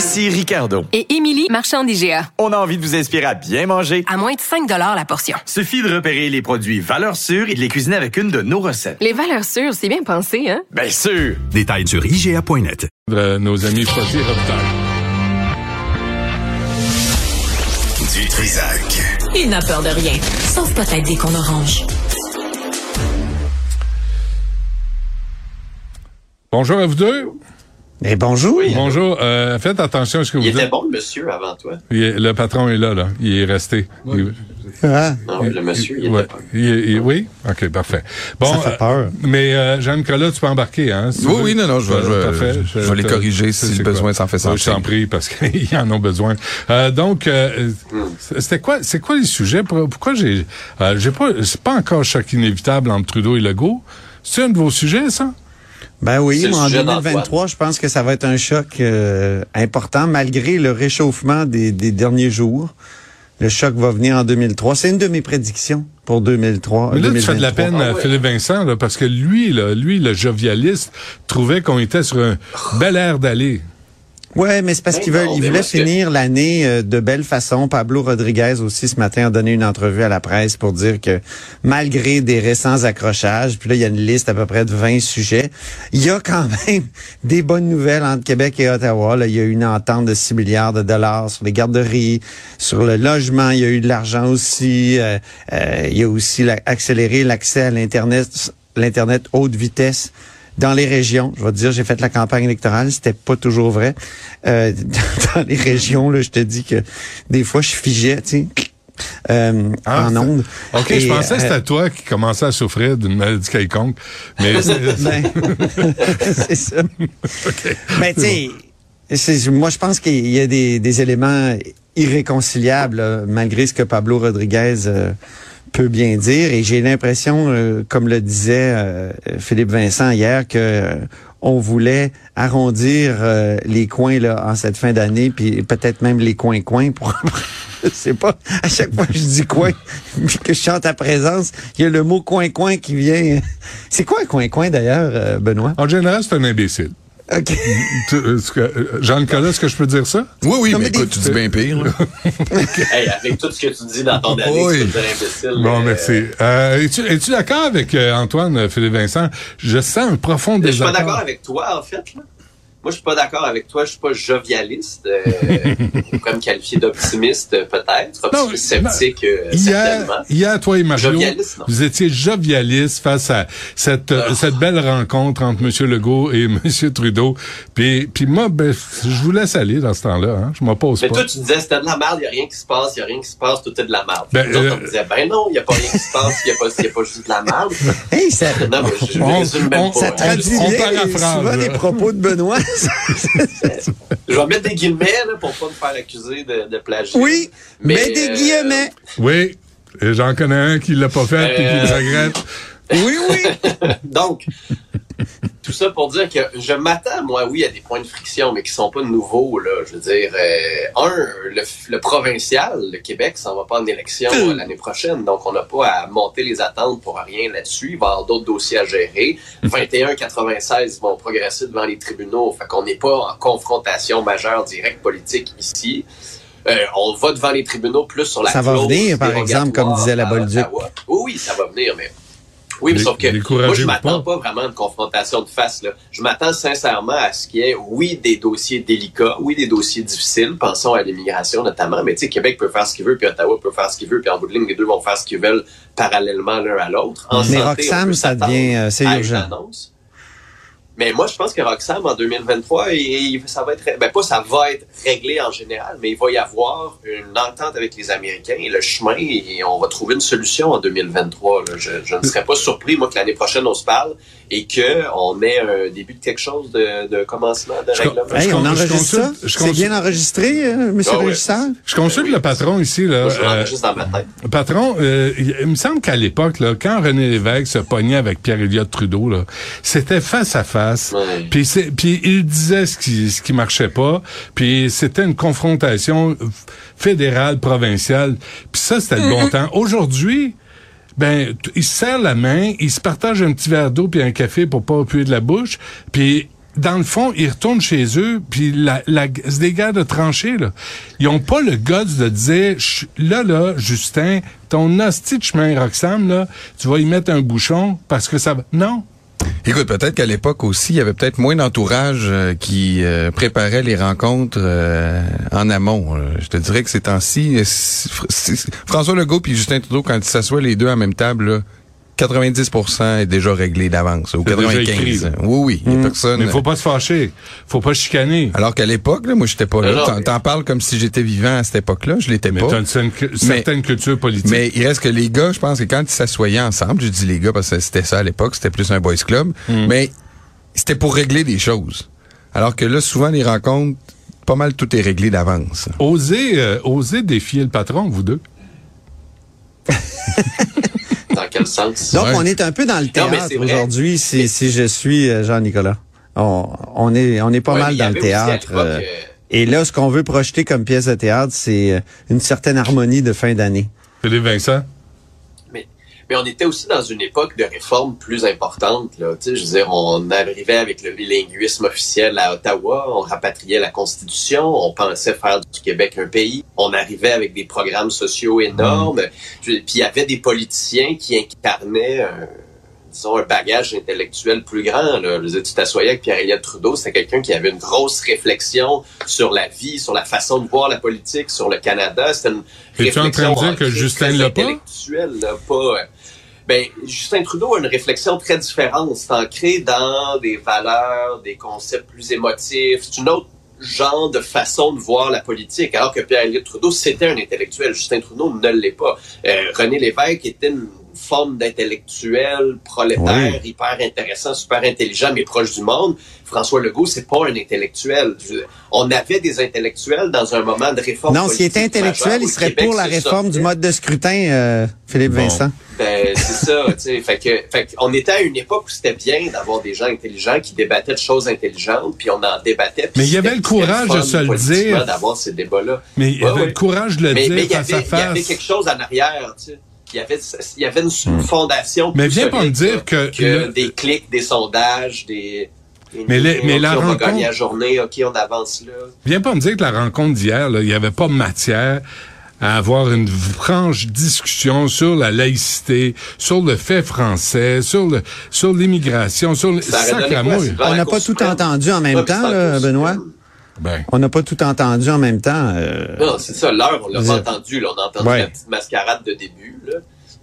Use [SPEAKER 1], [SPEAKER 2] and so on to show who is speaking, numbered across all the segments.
[SPEAKER 1] Ici Ricardo.
[SPEAKER 2] Et Émilie, marchand d'IGA.
[SPEAKER 1] On a envie de vous inspirer à bien manger.
[SPEAKER 2] À moins de 5 la portion.
[SPEAKER 1] Suffit de repérer les produits valeurs sûres et de les cuisiner avec une de nos recettes.
[SPEAKER 2] Les valeurs sûres, c'est bien pensé, hein?
[SPEAKER 1] Bien sûr!
[SPEAKER 3] Détails sur IGA.net.
[SPEAKER 4] Nos amis Reptile.
[SPEAKER 3] Du Trisac.
[SPEAKER 5] Il n'a peur de rien, sauf peut-être des qu'on orange.
[SPEAKER 4] Bonjour à vous deux.
[SPEAKER 6] Et bonjour.
[SPEAKER 4] Bonjour. Euh, faites attention à ce que vous
[SPEAKER 7] Il
[SPEAKER 4] dites.
[SPEAKER 7] était bon, le monsieur, avant toi.
[SPEAKER 4] Il est- le patron est là, là. Il est resté. Il-
[SPEAKER 6] Ah,
[SPEAKER 7] Non, le monsieur, il
[SPEAKER 4] ouais. Il est- il- oui? OK, parfait. Bon,
[SPEAKER 6] Ça fait peur.
[SPEAKER 4] euh, mais euh, Jean-Nicolas, tu peux embarquer, hein? si
[SPEAKER 8] Oui,
[SPEAKER 4] veux.
[SPEAKER 8] oui, non, non, je vais-
[SPEAKER 4] Euh,
[SPEAKER 8] je vais-
[SPEAKER 4] parfait.
[SPEAKER 8] je vais les corriger si
[SPEAKER 4] c'est
[SPEAKER 8] le besoin s'en fait
[SPEAKER 4] Oui, Je
[SPEAKER 8] sentir.
[SPEAKER 4] t'en prie, parce qu'ils en ont besoin. Euh, donc, euh, c'était quoi, c'est quoi les sujets? Pour- Pourquoi j'ai, euh, j'ai pas, c'est pas encore choc inévitable entre Trudeau et Legault? C'est un de vos sujets, ça?
[SPEAKER 6] Ben oui, mais en
[SPEAKER 7] sujet
[SPEAKER 6] 2023, je pense que ça va être un choc euh, important malgré le réchauffement des, des derniers jours. Le choc va venir en 2003. C'est une de mes prédictions pour 2003.
[SPEAKER 4] Mais là, tu fais de la
[SPEAKER 6] 2023.
[SPEAKER 4] peine à
[SPEAKER 7] Ah ouais.
[SPEAKER 4] Philippe Vincent, là, parce que lui, là, lui, le jovialiste, trouvait qu'on était sur un bel air d'aller.
[SPEAKER 6] Ouais, mais c'est parce qu'il veut,
[SPEAKER 7] non,
[SPEAKER 6] il
[SPEAKER 7] mais
[SPEAKER 6] voulait
[SPEAKER 7] moi, ce que-
[SPEAKER 6] finir l'année euh, de belle façon. Pablo Rodriguez aussi ce matin a donné une entrevue à la presse pour dire que malgré des récents accrochages, puis là il y a une liste à peu près de 20 sujets, il y a quand même des bonnes nouvelles entre Québec et Ottawa. Là, il y a eu une entente de 6 milliards de dollars sur les garderies, sur le logement, il y a eu de l'argent aussi. euh, euh, il y a aussi la- accéléré l'accès à l'internet, l'internet haute vitesse dans les régions, je vais te dire, j'ai fait la campagne électorale, c'était pas toujours vrai. Euh, dans les régions, là, je te dis que des fois, je figeais, tu sais, euh,
[SPEAKER 4] Ah,
[SPEAKER 6] en ondes.
[SPEAKER 4] OK,
[SPEAKER 6] Et,
[SPEAKER 4] je pensais que
[SPEAKER 6] euh,
[SPEAKER 4] c'était toi qui commençais à souffrir d'une maladie quelconque. Mais
[SPEAKER 6] ben, c'est ça. Mais tu sais, moi je pense qu'il y a des, des éléments irréconciliables là, malgré ce que Pablo Rodriguez euh, peut bien dire. Et j'ai l'impression, euh, comme le disait euh, Philippe Vincent hier, que euh, on voulait arrondir euh, les coins là en cette fin d'année, puis peut-être même les coins-coins pour. Je sais pas. À chaque fois que je dis coin, puis que je chante à présence, il y a le mot coin-coin qui vient. C'est quoi un coin-coin d'ailleurs, euh, Benoît?
[SPEAKER 4] en général, c'est un imbécile. Euh, Jean-Nicolas, est-ce que je peux dire ça?
[SPEAKER 8] Oui, oui,
[SPEAKER 6] Non,
[SPEAKER 8] mais
[SPEAKER 6] mais
[SPEAKER 8] écoute,
[SPEAKER 6] des-
[SPEAKER 8] tu dis bien pire. là.
[SPEAKER 7] Hey, avec tout ce que tu dis dans ton année,
[SPEAKER 8] Oui.
[SPEAKER 7] tu peux dire imbécile.
[SPEAKER 4] Bon,
[SPEAKER 7] euh,
[SPEAKER 4] merci. Euh, es-tu, d'accord avec euh, Antoine Philippe Vincent? Je sens un profond
[SPEAKER 7] Je suis pas
[SPEAKER 4] désaccord.
[SPEAKER 7] d'accord avec toi, en fait. Là. Moi, je suis pas d'accord avec toi. Je suis pas jovialiste. Euh, on peut me qualifier d'optimiste, euh, peut-être.
[SPEAKER 4] Non,
[SPEAKER 7] Optimiste sceptique, euh,
[SPEAKER 4] Hier,
[SPEAKER 7] certainement.
[SPEAKER 4] hier, toi et Mario,
[SPEAKER 7] Jovialiste, non.
[SPEAKER 4] vous étiez jovialiste face à cette,
[SPEAKER 7] Ah.
[SPEAKER 4] cette belle rencontre entre M. Legault et M. Trudeau. Puis, puis moi, ben, je vous laisse aller dans ce temps-là. Hein. Je m'oppose
[SPEAKER 7] Mais
[SPEAKER 4] pas.
[SPEAKER 7] toi, tu disais, c'était de la merde, il n'y a rien qui se passe, il n'y a rien qui se passe, tout est de la merde.
[SPEAKER 4] Ben,
[SPEAKER 7] Nous autres,
[SPEAKER 4] euh,
[SPEAKER 7] on disait, ben non, il n'y a pas rien qui se passe, il n'y a, pas- y a pas juste de la merde.
[SPEAKER 6] Hey, ça,
[SPEAKER 7] Non, mais je, je
[SPEAKER 4] On-
[SPEAKER 7] résume même
[SPEAKER 4] on-
[SPEAKER 7] pas.
[SPEAKER 6] ça
[SPEAKER 7] hein.
[SPEAKER 6] traduit
[SPEAKER 4] on
[SPEAKER 6] bien souvent les propos de Benoît.
[SPEAKER 7] Je vais mettre des guillemets là, pour pas me faire accuser de, de plagiat.
[SPEAKER 6] oui, mais,
[SPEAKER 7] Mais,
[SPEAKER 6] des
[SPEAKER 7] euh,
[SPEAKER 6] guillemets.
[SPEAKER 4] Oui, et j'en connais un qui l'a pas fait et qui le regrette.
[SPEAKER 6] Oui, oui.
[SPEAKER 7] Donc, tout ça pour dire que je m'attends, moi, oui, à des points de friction, mais qui sont pas nouveaux, là. Je veux dire, euh, un, le, le provincial, le Québec, s'en va pas en élection euh, l'année prochaine, donc on n'a pas à monter les attentes pour rien là-dessus. Il va y avoir d'autres dossiers à gérer. 21-96 vont progresser devant les tribunaux, fait qu'on n'est pas en confrontation majeure directe politique ici. Euh, on va devant les tribunaux plus sur la
[SPEAKER 6] Ça va venir, par exemple, comme disait la Bolduc.
[SPEAKER 7] oui, ça va venir, mais oui, mais
[SPEAKER 4] Dé-
[SPEAKER 7] sauf que moi, je m'attends
[SPEAKER 4] pas?
[SPEAKER 7] pas. vraiment à une confrontation de face. Là. Je m'attends sincèrement à ce qu'il y ait, oui, des dossiers délicats, oui, des dossiers difficiles. Pensons à l'immigration notamment. Mais tu sais, Québec peut faire ce qu'il veut, puis Ottawa peut faire ce qu'il veut, puis en bout de ligne, les deux vont faire ce qu'ils veulent parallèlement l'un à l'autre. En
[SPEAKER 6] Mais
[SPEAKER 7] santé,
[SPEAKER 6] Roxham, ça devient, euh, c'est
[SPEAKER 7] une
[SPEAKER 6] urgent.
[SPEAKER 7] annonce. Mais moi, je pense que Roxham, en 2023, il- il- ça va être, ben pas ça va être réglé en général, mais il va y avoir une entente avec les Américains et le chemin, et on va trouver une solution en 2023. là. Je, je ne serais pas surpris, moi, que l'année prochaine, on se parle et qu'on ait un début de quelque chose de, de commencement de
[SPEAKER 4] Je-
[SPEAKER 7] règlement.
[SPEAKER 6] Hey,
[SPEAKER 4] Je
[SPEAKER 6] on
[SPEAKER 4] con- je
[SPEAKER 6] enregistre ça? C'est bien enregistré, euh, monsieur
[SPEAKER 7] Ah
[SPEAKER 6] le?
[SPEAKER 4] Je consulte le patron ici, là.
[SPEAKER 7] Moi, je
[SPEAKER 4] euh,
[SPEAKER 7] l'enregistre dans ma tête.
[SPEAKER 4] Patron, euh, il me semble qu'à l'époque, quand René Lévesque se pognait avec Pierre-Éliott Trudeau, c'était face à face.
[SPEAKER 7] Ouais.
[SPEAKER 4] Puis c'est- puis il disait ce qui ce qui marchait pas. Puis c'était une confrontation fédérale, provinciale. Puis ça, c'était le bon temps. Aujourd'hui, ben, t- ils se serrent la main, ils se partagent un petit verre d'eau puis un café pour pas puer de la bouche. Puis dans le fond, ils retournent chez eux, puis la, la, c'est des de tranchées, là. Ils ont pas le guts de dire, là, là, Justin, ton hostie de chemin Roxham, là, tu vas y mettre un bouchon parce que ça va... Non.
[SPEAKER 8] Écoute, peut-être qu'à l'époque aussi, il y avait peut-être moins d'entourage euh, qui euh, préparait les rencontres euh, en amont. Je te dirais que ces temps-ci, François Legault et Justin Trudeau, quand ils s'assoient les deux à même table, 90% est déjà réglé d'avance, ou
[SPEAKER 4] C'est déjà
[SPEAKER 8] 95.
[SPEAKER 4] écrit,
[SPEAKER 8] oui, oui, a personne.
[SPEAKER 4] Mais faut pas se fâcher. Faut pas chicaner.
[SPEAKER 8] Alors qu'à l'époque, là, moi, j'étais pas là. T'en- parles comme si j'étais vivant à cette époque-là. Je l'étais
[SPEAKER 4] Mais
[SPEAKER 8] pas.
[SPEAKER 4] t'as une, certaine- certaine culture politique.
[SPEAKER 8] Mais il reste que les gars, je pense que quand ils s'assoyaient ensemble, je dis les gars parce que c'était ça à l'époque, c'était plus un boys club,
[SPEAKER 4] Hmm.
[SPEAKER 8] mais c'était pour régler des choses. Alors que là, souvent, les rencontres, pas mal tout est réglé d'avance.
[SPEAKER 4] Osez, euh, osez défier le patron, vous deux.
[SPEAKER 7] Dans quel sens?
[SPEAKER 6] Donc,
[SPEAKER 8] Ouais.
[SPEAKER 6] on est un peu dans le théâtre aujourd'hui, si, si je suis euh, Jean-Nicolas. On, on est, on est pas
[SPEAKER 7] Ouais,
[SPEAKER 6] mal dans le théâtre. euh,
[SPEAKER 7] euh,
[SPEAKER 6] et là, ce qu'on veut projeter comme pièce de théâtre, c'est une certaine harmonie de fin d'année.
[SPEAKER 4] Philippe Vincent?
[SPEAKER 7] Mais, on était aussi dans une époque de réformes plus importantes. Là. Tu sais, je veux dire, on arrivait avec le bilinguisme officiel à Ottawa, on rapatriait la Constitution, on pensait faire du Québec un pays, on arrivait avec des programmes sociaux énormes, Je- puis il y avait des politiciens qui incarnaient un, disons, un bagage intellectuel plus grand. Là. Je dire, tu t'assoyais avec Pierre-Éliott Trudeau, c'était quelqu'un qui avait une grosse réflexion sur la vie, sur la façon de voir la politique, sur le Canada. C'était une
[SPEAKER 4] en train de dire que Justin
[SPEAKER 7] intellectuelle, là, pas... ben, Justin Trudeau a une réflexion très différente. C'est ancré dans des valeurs, des concepts plus émotifs. C'est une autre genre de façon de voir la politique. Alors que Pierre-Éliott Trudeau, c'était un intellectuel. Justin Trudeau ne l'est pas. Euh, René Lévesque était une forme d'intellectuel prolétaire, hyper intéressant, super intelligent, mais proche du monde. François Legault, c'est pas un intellectuel. On avait des intellectuels dans un moment de réforme
[SPEAKER 6] non, s'il était intellectuel, il serait
[SPEAKER 7] Québec
[SPEAKER 6] pour la réforme du mode de scrutin, euh, Philippe
[SPEAKER 4] Bon.
[SPEAKER 6] Vincent.
[SPEAKER 7] Ben, c'est ça, tu sais. Fait que, fait on était à une époque où c'était bien d'avoir des gens intelligents qui débattaient de choses intelligentes, puis on en débattait.
[SPEAKER 4] Mais il y avait le courage de se le dire.
[SPEAKER 7] d'avoir ces débats-là.
[SPEAKER 4] Mais il
[SPEAKER 7] Ouais,
[SPEAKER 4] avait le courage de le dire
[SPEAKER 7] mais il y
[SPEAKER 4] face
[SPEAKER 7] avait,
[SPEAKER 4] à
[SPEAKER 7] il y avait quelque chose en arrière, tu sais. Il y avait, il y avait une, une fondation.
[SPEAKER 4] Mais
[SPEAKER 7] plus
[SPEAKER 4] viens pas me dire que
[SPEAKER 7] que
[SPEAKER 4] le-
[SPEAKER 7] des clics, des sondages, des.
[SPEAKER 4] Mais les-
[SPEAKER 7] OK,
[SPEAKER 4] mais la
[SPEAKER 7] on
[SPEAKER 4] rencontre-
[SPEAKER 7] la journée, ok, on avance là.
[SPEAKER 4] Viens pas me dire que la rencontre d'hier, là, il n'y avait pas matière à avoir une franche discussion sur la laïcité, sur le fait français, sur le sur l'immigration, sur le.
[SPEAKER 7] Sylvain,
[SPEAKER 6] On n'a pas tout entendu en même temps, là, Benoît.
[SPEAKER 4] Ben,
[SPEAKER 6] On n'a pas tout entendu en même temps. euh,
[SPEAKER 7] Non, c'est ça, l'heure, on l'a pas entendu. Là, on a entendu
[SPEAKER 6] Ouais.
[SPEAKER 7] la petite mascarade de début. Là.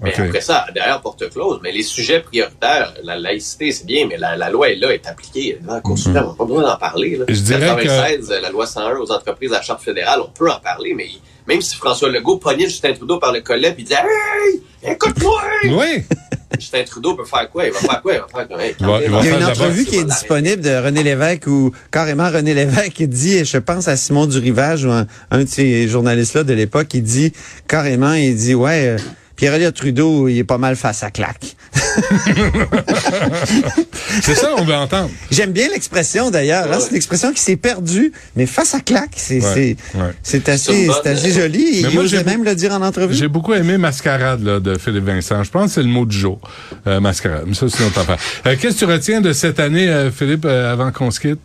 [SPEAKER 7] Mais après ça, derrière porte close. Mais les sujets prioritaires, la laïcité, c'est bien, mais la, la loi est là, est appliquée. Dans la Cour suprême, on n'a pas besoin d'en parler. Là.
[SPEAKER 4] Je dirais
[SPEAKER 7] 96, la loi 101 aux entreprises à la charte fédérale, on peut en parler, mais même si François Legault pognait Justin Trudeau par le collet puis il disait Hey, écoute-moi!
[SPEAKER 4] oui.
[SPEAKER 7] Justin Trudeau peut faire quoi? Il va faire quoi? Il va faire quoi? Hey,
[SPEAKER 4] Il va- il va
[SPEAKER 6] Il y a une entrevue qui est disponible de René Lévesque où carrément René Lévesque dit, je pense à Simon Durivage ou un, un de ces journalistes-là de l'époque, il dit carrément, il dit, ouais, euh, Pierre-Éliott Trudeau, il est pas mal face à claque.
[SPEAKER 4] C'est ça qu'on veut entendre.
[SPEAKER 6] J'aime bien l'expression d'ailleurs. hein,
[SPEAKER 7] Ouais.
[SPEAKER 6] C'est une expression qui s'est perdue, mais face à claque, c'est
[SPEAKER 4] Ouais, ouais.
[SPEAKER 6] assez, assez joli.
[SPEAKER 4] Mais
[SPEAKER 6] Il
[SPEAKER 4] moi, j'ai
[SPEAKER 6] même le dire en entrevue.
[SPEAKER 4] J'ai beaucoup aimé Mascarade là, de Philippe Vincent. Je pense que c'est le mot du jour. Euh, mascarade. Mais ça, c'est notre affaire. Euh, Qu'est-ce que tu retiens de cette année, euh, Philippe, euh, avant qu'on se quitte?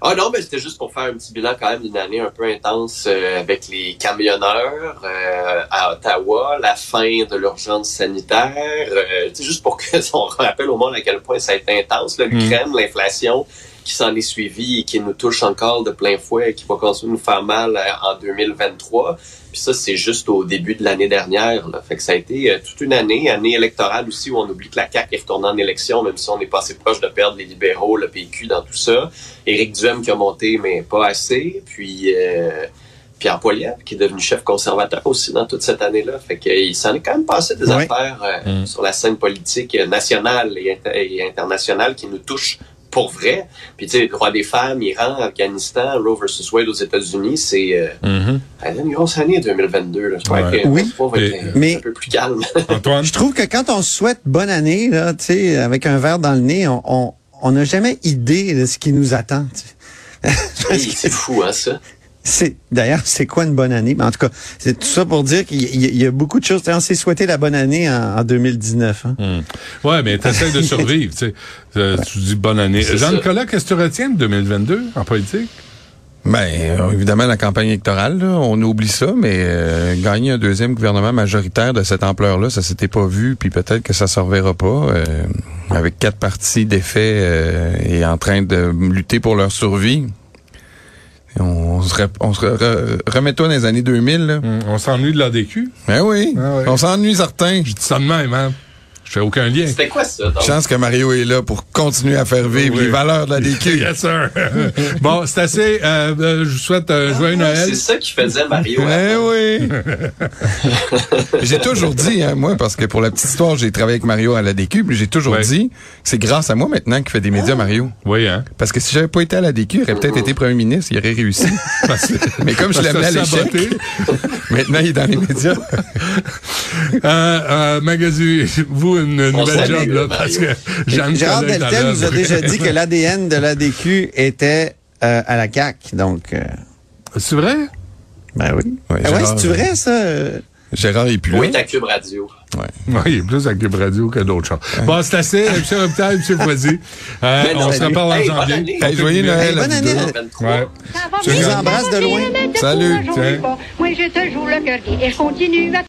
[SPEAKER 7] Ah non, mais c'était juste pour faire un petit bilan quand même d'une année un peu intense euh, avec les camionneurs euh, à Ottawa, la fin de l'urgence sanitaire, euh, juste pour que on rappelle au monde à quel point ça a été intense, là, l'Ukraine, l'inflation qui s'en est suivi et qui nous touche encore de plein fouet et qui va continuer à nous faire mal euh, en 2023. Puis ça, c'est juste au début de l'année dernière. Là. Fait que ça a été euh, toute une année, année électorale aussi, où on oublie que la CAQ est retournée en élection, même si on est pas assez proche de perdre les libéraux, le PQ dans tout ça. Éric Duhem qui a monté, mais pas assez. Puis euh, Pierre Poilievre, qui est devenu chef conservateur aussi dans toute cette année-là. Fait qu'il s'en est quand même passé des
[SPEAKER 6] Oui.
[SPEAKER 7] affaires euh, sur la scène politique nationale et, inter- et internationale qui nous touchent pour vrai. Puis tu sais, le droit des femmes, Iran, Afghanistan, Roe versus Wade aux États-Unis, c'est euh,
[SPEAKER 4] Mhm.
[SPEAKER 7] a une grosse année 2022. Là. Je crois
[SPEAKER 4] Ouais.
[SPEAKER 7] que
[SPEAKER 6] Oui.
[SPEAKER 7] 2023 va être
[SPEAKER 4] Et-
[SPEAKER 7] un,
[SPEAKER 6] mais-
[SPEAKER 7] un peu plus calme.
[SPEAKER 4] Antoine?
[SPEAKER 6] Je trouve que quand on se souhaite bonne année, là, tu sais, avec un verre dans le nez, on on- on n'a jamais idée de ce qui nous attend.
[SPEAKER 7] c'est fou, hein, ça.
[SPEAKER 6] C'est d'ailleurs c'est quoi une bonne année? Mais en tout cas c'est tout ça pour dire qu'il y, a beaucoup de choses on s'est souhaité la bonne année en, en 2019 hein.
[SPEAKER 4] Ouais, mais t'essaies de survivre, tu sais. Euh, tu dis bonne année. Jean-Nicolas, qu'est-ce que tu retiens de 2022 en politique?
[SPEAKER 8] Ben, euh, évidemment, la campagne électorale, là, on oublie ça, mais euh, gagner un deuxième gouvernement majoritaire de cette ampleur-là, ça s'était pas vu, puis peut-être que ça se reverra pas. euh, avec quatre partis défaits euh, et en train de lutter pour leur survie. Et On se, re- on se re- re- remet-toi dans les années 2000, là.
[SPEAKER 4] Hum, On s'ennuie de l'ADQ.
[SPEAKER 8] Ben oui,
[SPEAKER 4] Ah ouais.
[SPEAKER 8] on s'ennuie certains.
[SPEAKER 4] Je dis ça de même, hein? Je fais aucun lien.
[SPEAKER 7] C'était quoi ça? donc?
[SPEAKER 8] Chance que Mario est là pour continuer à faire vivre
[SPEAKER 4] Oui.
[SPEAKER 8] les valeurs de la DQ.
[SPEAKER 4] Yes, sir. bon, c'est assez. Euh, euh, je vous souhaite un joyeux Noël.
[SPEAKER 7] C'est ça qui faisait Mario.
[SPEAKER 8] Eh oui. j'ai toujours dit, hein, moi, parce que pour la petite histoire, j'ai travaillé avec Mario à la DQ, puis j'ai toujours dit, c'est grâce à moi maintenant qu'il fait des médias, Mario.
[SPEAKER 4] Oui, hein?
[SPEAKER 8] Parce que si j'avais pas été à la DQ, il aurait peut-être été premier ministre, il aurait réussi. Mais comme je l'amenais à l'échec, maintenant il est dans les médias.
[SPEAKER 4] Euh, euh, Magazu, vous, une
[SPEAKER 7] On
[SPEAKER 4] nouvelle job, là, parce que Jeanne
[SPEAKER 6] Gérard Deltel nous a déjà dit que l'ADN de l'ADQ était euh, à la CAQ donc euh,
[SPEAKER 4] C'est vrai?
[SPEAKER 6] ben oui
[SPEAKER 8] Ouais,
[SPEAKER 6] Ah ouais
[SPEAKER 8] Gérard,
[SPEAKER 6] c'est vrai ça?
[SPEAKER 8] Gérard est plus là.
[SPEAKER 7] Oui, ta Cube Radio.
[SPEAKER 4] Oui, il est plus à Cube Radio que d'autres choses. Bon, c'est assez. M. Robitaille, M. Foisy. Euh,
[SPEAKER 7] non,
[SPEAKER 4] on se reparle en janvier.
[SPEAKER 7] année.
[SPEAKER 8] Hey, joyeux Noël
[SPEAKER 6] bonne année.
[SPEAKER 8] deux.
[SPEAKER 7] 23.
[SPEAKER 4] Ouais.
[SPEAKER 6] je vous embrasse de loin
[SPEAKER 8] Salut.
[SPEAKER 9] Moi, je te joue le cœur et je continue à